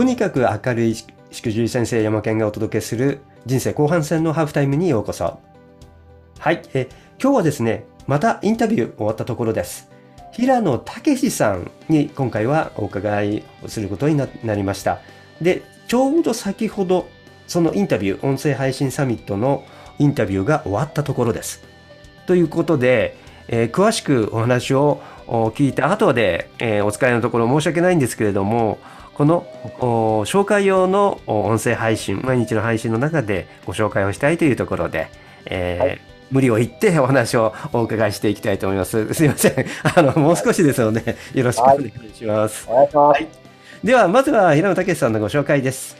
とにかく明るいしくじり先生山健がお届けする人生後半戦のハーフタイムにようこそ。はい、え今日はですね、またインタビュー終わったところです。平野武さんに今回はお伺いをすることになりました。で、ちょうど先ほどそのインタビュー、音声配信サミットのインタビューが終わったところです。ということで、えー詳しくお話を聞いた後で、えーお使いのところ申し訳ないんですけれども、このお紹介用のお音声配信、毎日の配信の中でご紹介をしたいというところで、えーはい無理を言ってお話をお伺いしていきたいと思います。すいません。あの、もう少しですので、よろしくお願いします。お願い。はいでは、まずは平野武さんのご紹介です。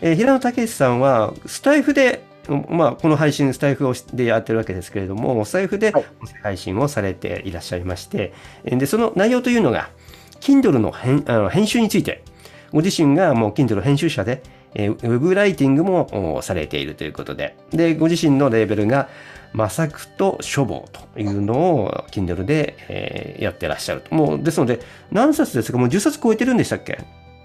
えー平野武さんは、スタイフで、うんまあ、この配信、スタイフをしでやってるわけですけれども、スタイフで配信をされていらっしゃいまして、えーで、その内容というのが、Kindle の編あの編集について、ご自身がもう Kindle 編集者で、えーウェブライティングもおされているということで、で、ご自身のレーベルが、マサクと書房というのを Kindle で、えーやってらっしゃると。もう、ですので、何冊ですか？もう10冊超えてるんでしたっけ？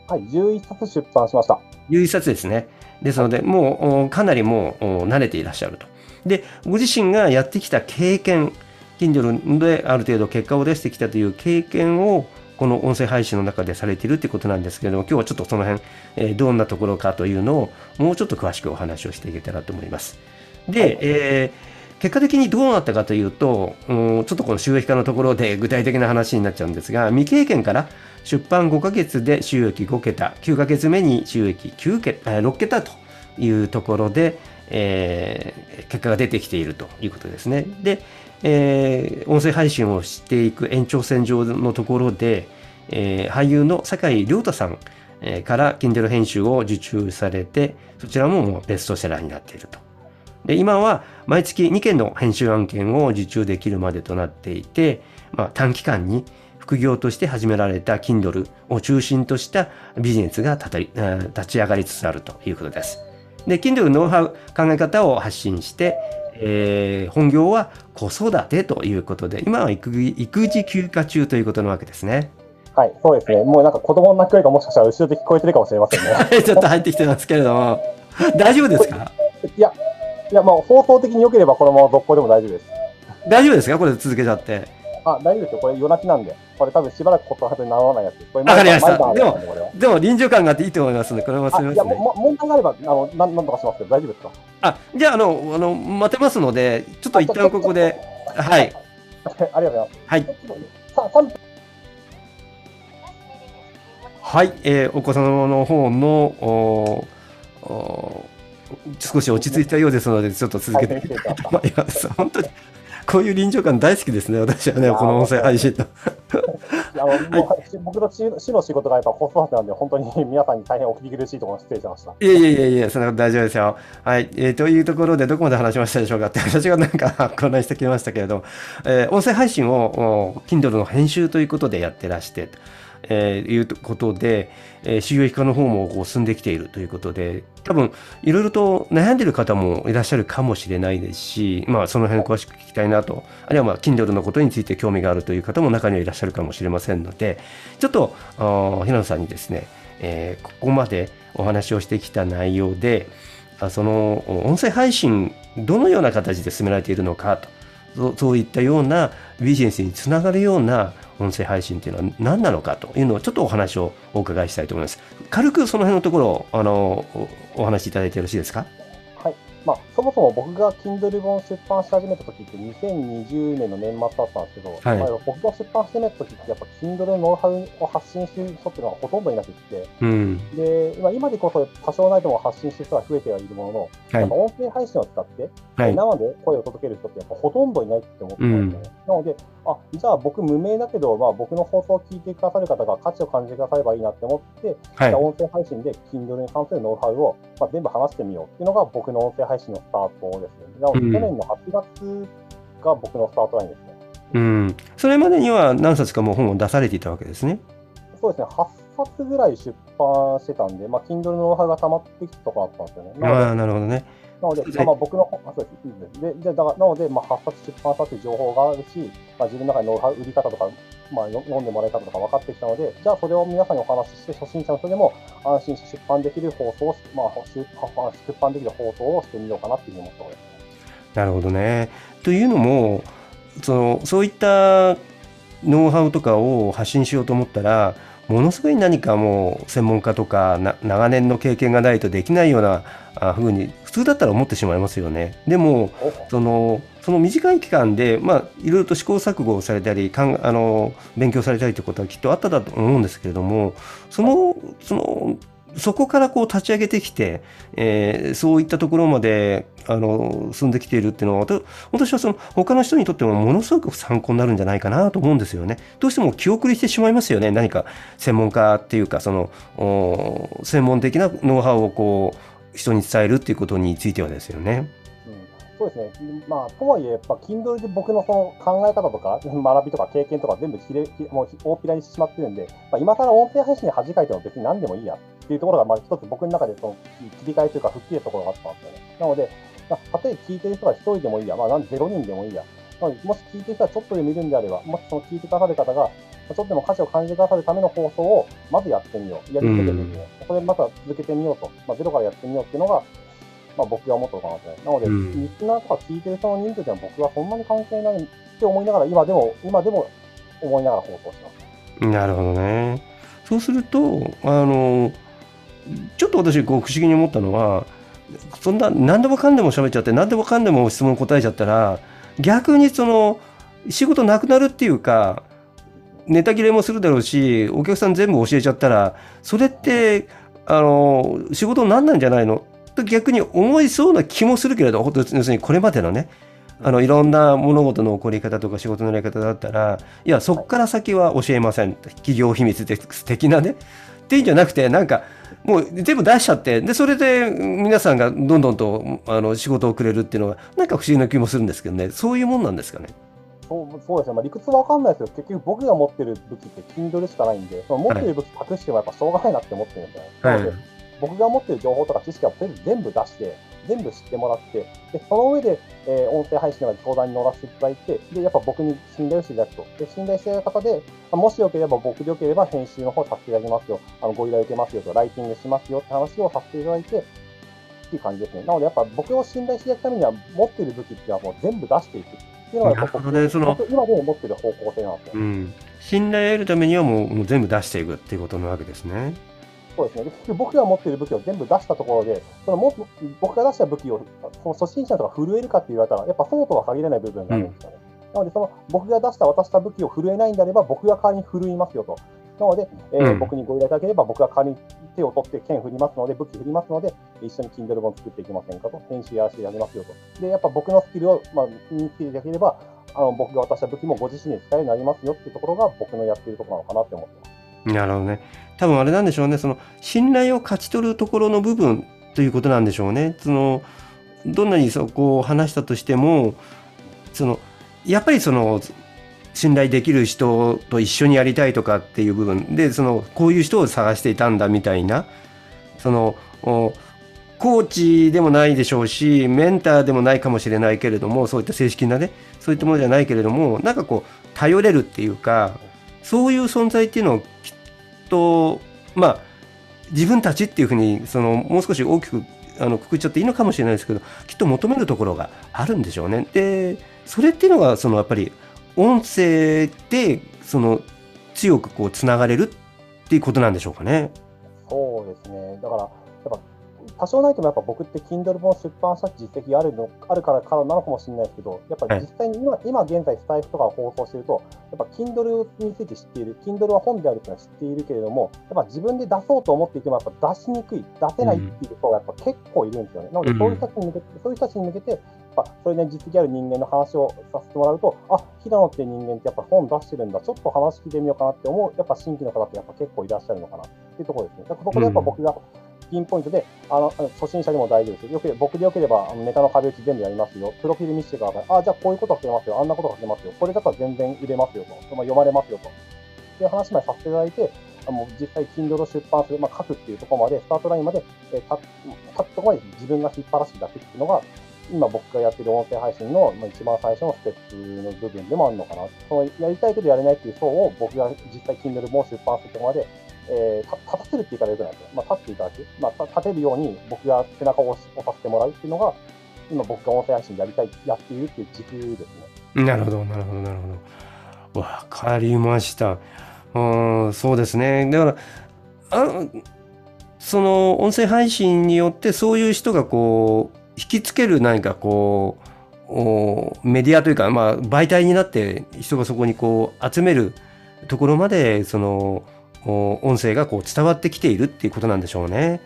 はい、11冊出版しました。いう一冊ですね。ですので、もうおかなりもうお慣れていらっしゃると。で、ご自身がやってきた経験、Kindle である程度結果を出してきたという経験を、この音声配信の中でされているということなんですけれども、今日はちょっとその辺、えーどんなところかというのを、もうちょっと詳しくお話をしていけたらと思います。で、はいえー結果的にどうなったかというと、うんちょっとこの収益化のところで具体的な話になっちゃうんですが、未経験から出版5ヶ月で収益5桁、9ヶ月目に収益9桁、あ6桁というところで、えー結果が出てきているということですね。で、えー音声配信をしていく延長線上のところで、えー俳優の酒井亮太さんから Kindle 編集を受注されて、そちらももうベストセラーになっていると。で今は毎月2件の編集案件を受注できるまでとなっていて、まあ、短期間に副業として始められた Kindle を中心としたビジネスが立ち上がりつつあるということです。で、Kindle のノウハウ、考え方を発信して、えー本業は子育てということで、今は育児休暇中ということなわけですね。はい、そうですね。もうなんか子供の泣き声がもしかしたら後ろで聞こえてるかもしれませんね。ちょっと入ってきてますけれども、大丈夫ですか？いや、いや、まあ放送的に良ければこのまま続行でも大丈夫です。大丈夫ですか？これ続けちゃって。あ、大丈夫ですよ。これ夜泣きなんで。これ多分しばらくことはずにならないやつ。これわかりました毎晩毎晩あるんこれはでも臨場感があっていいと思いますので、これもすみませんね。もも問題があれば、あの、なんなんとかしますけど、大丈夫ですか？あ、じゃあ、あの、あの、待てますので、ちょっと一旦ここで、はい。。ありがとうございます。はい。さ3分はい。えーお子様の方の、おお少し落ち着いたようですので、ちょっと続けて大変失礼しました まあいや、本当に、こういう臨場感大好きですね、私はね、この音声配信の。僕の主主の仕事がやっぱ子育てなんで、本当に 皆さんに大変お聞き苦しいところ失礼しました。いやいやいやいや、そんなこと大丈夫ですよ。はい。えーというところで、どこまで話しましたでしょうかって、私がなんか混乱してきましたけれど、えー音声配信を、お Kindle の編集ということでやってらして、えーいうことで、えー収益化の方もこう進んできているということで、多分、いろいろと悩んでる方もいらっしゃるかもしれないですし、まあ、その辺詳しく聞きたいなと、あるいはまあ、Kindle のことについて興味があるという方も中にはいらっしゃるかもしれませんので、ちょっと、あ平野さんにですね、えーここまでお話をしてきた内容で、その音声配信、どのような形で進められているのかと、そういったようなビジネスにつながるような音声配信っていうのは何なのかというのをちょっとお話をお伺いしたいと思います。軽くその辺のところをあのお話しいただいてよろしいですか？そもそも僕が Kindle 本出版し始めた時って2020年の年末だったんですけど、はいまあ、僕が出版してない時ってやっぱ Kindle のノウハウを発信してる人っていうのはほとんどいなくって、うん。で、今今でこそ多少ないとも発信してる人が増えてはいるものの、はい。音声配信を使って、はい。生で声を届ける人ってやっぱほとんどいないって思ってたんですよね。なので、あ、じゃあ僕無名だけど、まあ僕の放送を聞いてくださる方が価値を感じてくださればいいなって思って、はいじゃあ。音声配信で Kindle に関するノウハウを、まあ、全部話してみようっていうのが僕の音声配信のスタートですね。なので、うん去年の8月が僕のスタートラインですね。うん。それまでには何冊かもう本を出されていたわけですね。そうですね、8冊ぐらい出版してたんで、まあ、Kindle のノウハウが溜まってきたところだったんですよね。あ、なるほどね。なので、あまあ、僕の、あそうですですででだからなので、まあ、発達、出版したという情報があるし、まあ、自分の中にノウハウ、売り方とか、まあ、読んでもらい方とか分かってきたので、じゃあそれを皆さんにお話しして、初心者の人でも安心して出版できる放送を、まあ、出版できる放送をしてみようかなっていうふうに思ったわけです。なるほどね。というのも、そのそういったノウハウとかを発信しようと思ったら、ものすごい何かもう専門家とか長年の経験がないとできないようなふうに普通だったら思ってしまいますよね。でもそのその短い期間で、まあ、いろいろと試行錯誤をされたりかんあの勉強されたりということはきっとあったと思うんですけれどもそのそのそこからこう立ち上げてきて、えー、そういったところまであの進んできているっていうのは私はその他の人にとってもものすごく参考になるんじゃないかなと思うんですよね。どうしても気遅れしてしまいますよね何か専門家っていうかその専門的なノウハウをこう人に伝えるっていうことについてはですよね。そうですね、まあ、とはいえ、やっぱ Kindle で僕のその考え方とか、学びとか経験とか全部ひれもう大っぴらにしてしまってるんで、まあ、今更音声配信に恥かいても別に何でもいいやっていうところが、まあ、一つ僕の中でその切り替えというか、吹っ切るところがあったんですよね。なので、まあ、例えば聞いてる人が1人でもいいや、まあ、0人でもいいや、まあ、もし聞いてる人はちょっとで見るんであれば、もしその聞いてくださる方が、ちょっとでも価値を感じてくださるための放送をまずやってみよう。やり続けてみよう。それまた続けてみようと。まあ、ゼロからやってみようっていうのが、まあ、僕が思ったのかなと。なので、うん、リスナーとか聞いてる人の人数では僕はそんなに関係ないって思いながら、今でも、今でも思いながら放送します。なるほどね。そうすると、あの、ちょっと私、こう、不思議に思ったのは、そんな、何でもかんでも喋っちゃって、何でもかんでも質問答えちゃったら、逆にその、仕事なくなるっていうか、ネタ切れもするだろうし、お客さん全部教えちゃったら、それって、あの、仕事になんなんじゃないの？と逆に思いそうな気もするけれど、要するにこれまでのね、あのいろんな物事の起こり方とか仕事のやり方だったら、いや、そこから先は教えません、企業秘密的なね。っていうんじゃなくて、なんか、もう全部出しちゃって、で、それで皆さんがどんどんとあの仕事をくれるっていうのは、なんか不思議な気もするんですけどね、そういうもんなんですかね。そうそうですね、まあ、理屈わかんないですけど、結局僕が持ってる武器って Kindle しかないんで、その持ってる武器隠してもやっぱしょうがないなって思ってるんで、はい、僕が持ってる情報とか知識は全部出して、全部知ってもらって、でその上で、えー、音声配信の相談に乗らせていただいて、でやっぱ僕に信頼していただくと。で信頼している方で、もしよければ僕でよければ編集の方させていただきますよ、あのご依頼受けますよと、ライティングしますよって話をさせていただいて、っていう感じですね。なのでやっぱ僕を信頼していただくためには、持ってる武器っていうのはもう全部出していくっていうのが僕、ね、その今でも持ってる方向性なんですよ。うん、信頼を得るためにはもうもう全部出していくっていうことなわけですね。そうですね。で僕が持っている武器を全部出したところで、そのも僕が出した武器をその初心者とか震えるかって言われたら、やっぱそうとは限らない部分があるんですよね。うん、なので、その僕が出した渡した武器を震えないんであれば、僕が代わりに振るいますよと。なので、えー、うん、僕にご依頼いただければ、僕が代わりに手を取って剣振りますので、武器振りますので、一緒に Kindle 本作っていきませんかと、編集やらせてやりますよと。で、やっぱ僕のスキルを、まあ、身につけていただければ、あの僕が渡した武器もご自身で使えるようになりますよっていうところが僕のやっているところなのかなって思ってます。なるほどね。多分あれなんでしょうね。その信頼を勝ち取るところの部分ということなんでしょうね。そのどんなにそこを話したとしても、そのやっぱりその信頼できる人と一緒にやりたいとかっていう部分で、そのこういう人を探していたんだみたいな、そのコーチでもないでしょうし、メンターでもないかもしれないけれども、そういった正式なね、そういったものじゃないけれども、なんかこう、頼れるっていうか、そういう存在っていうのをきっと、まあ、自分たちっていうふうに、その、もう少し大きく、あの、くくっちゃっていいのかもしれないですけど、きっと求めるところがあるんでしょうね。で、それっていうのが、その、やっぱり、音声で、その、強くこう、つながれるっていうことなんでしょうかね。そうですね。だから、やっぱ多少ないともやっぱ僕って Kindle 本出版した実績があるのあるからからなのかもしれないですけど、やっぱり実際に今、はい、今現在スタイフとかを放送してると、やっぱ Kindle について知っている、Kindle は本であるというのは知っているけれども、やっぱ自分で出そうと思っていても、やっぱ出しにくい、出せないっていう人がやっぱ結構いるんですよね。なので、そういう人たちに向けて、そういう人たちに向けて、やっぱそれで実績ある人間の話をさせてもらうと、あ平野っていう人間ってやっぱ本出してるんだ、ちょっと話聞いてみようかなって思う、やっぱ新規の方ってやっぱ結構いらっしゃるのかなっていうところですね。だからそこでやっぱ僕が、うんピンポイントで、あの、初心者でも大丈夫です。よけ僕でよければ、あのネタの壁打ち全部やりますよ。プロフィール見せてください。あ、じゃあこういうこと書けますよ。あんなこと書けますよ。これだったら全然売れますよと。まあ、読まれますよと。っていう話までさせていただいて、もう実際 Kindle を出版する、まあ、書くっていうところまで、スタートラインまで、えー、立つところまで自分が引っ張らせてだけっていうのが、今僕がやってる音声配信の、一番最初のステップの部分でもあるのかな。そのやりたいけどやれないっていう層を僕が実際 Kindle も出版するところまで、えー、立たせるって言い方よくないですまあ、立っていただく。まあ、立てるように僕が背中を押させてもらうっていうのが、今僕が音声配信やりたい、やっているっていう軸ですね。なるほど、なるほど、なるほど。わかりました。うん、そうですね。だから、あその音声配信によってそういう人がこう引きつける何かこうメディアというか、まあ、媒体になって人がそこにこう集めるところまでその音声がこう伝わってきているっていうことなんでしょうね。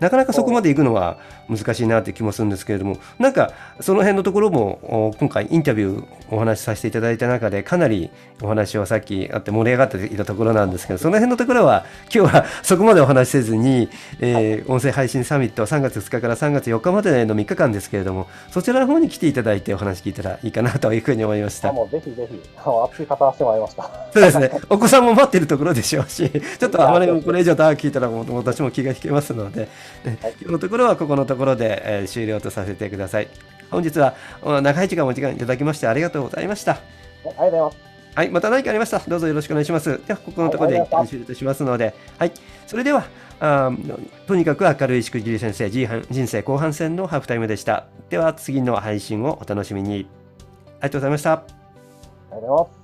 なかなかそこまで行くのは難しいなって気もするんですけれどもなんかその辺のところも今回インタビューお話しさせていただいた中でかなりお話はさっきあって盛り上がっていたところなんですけどその辺のところは今日はそこまでお話しせずに、えー、音声配信サミット3月2日から3月4日までの3日間ですけれどもそちらの方に来ていただいてお話聞いたらいいかなというふうに思いました。もうぜひぜひ熱い方してもらいました。そうですね。お子さんも待っているところでしょうしちょっとあまりこれ以上長く聞いたら私も気が引けますので、はい、今日のところはここのところで、えー、終了とさせてください。本日は長い時間お時間いただきましてありがとうございました。ありがとうございます。はい、また何かありました？どうぞよろしくお願いします。では、ここのところで終了としますので、はい、それでは、あとにかく明るいしくじり先生、人生後半戦のハーフタイムでした。では、次の配信をお楽しみに。ありがとうございました。ありがとうございます。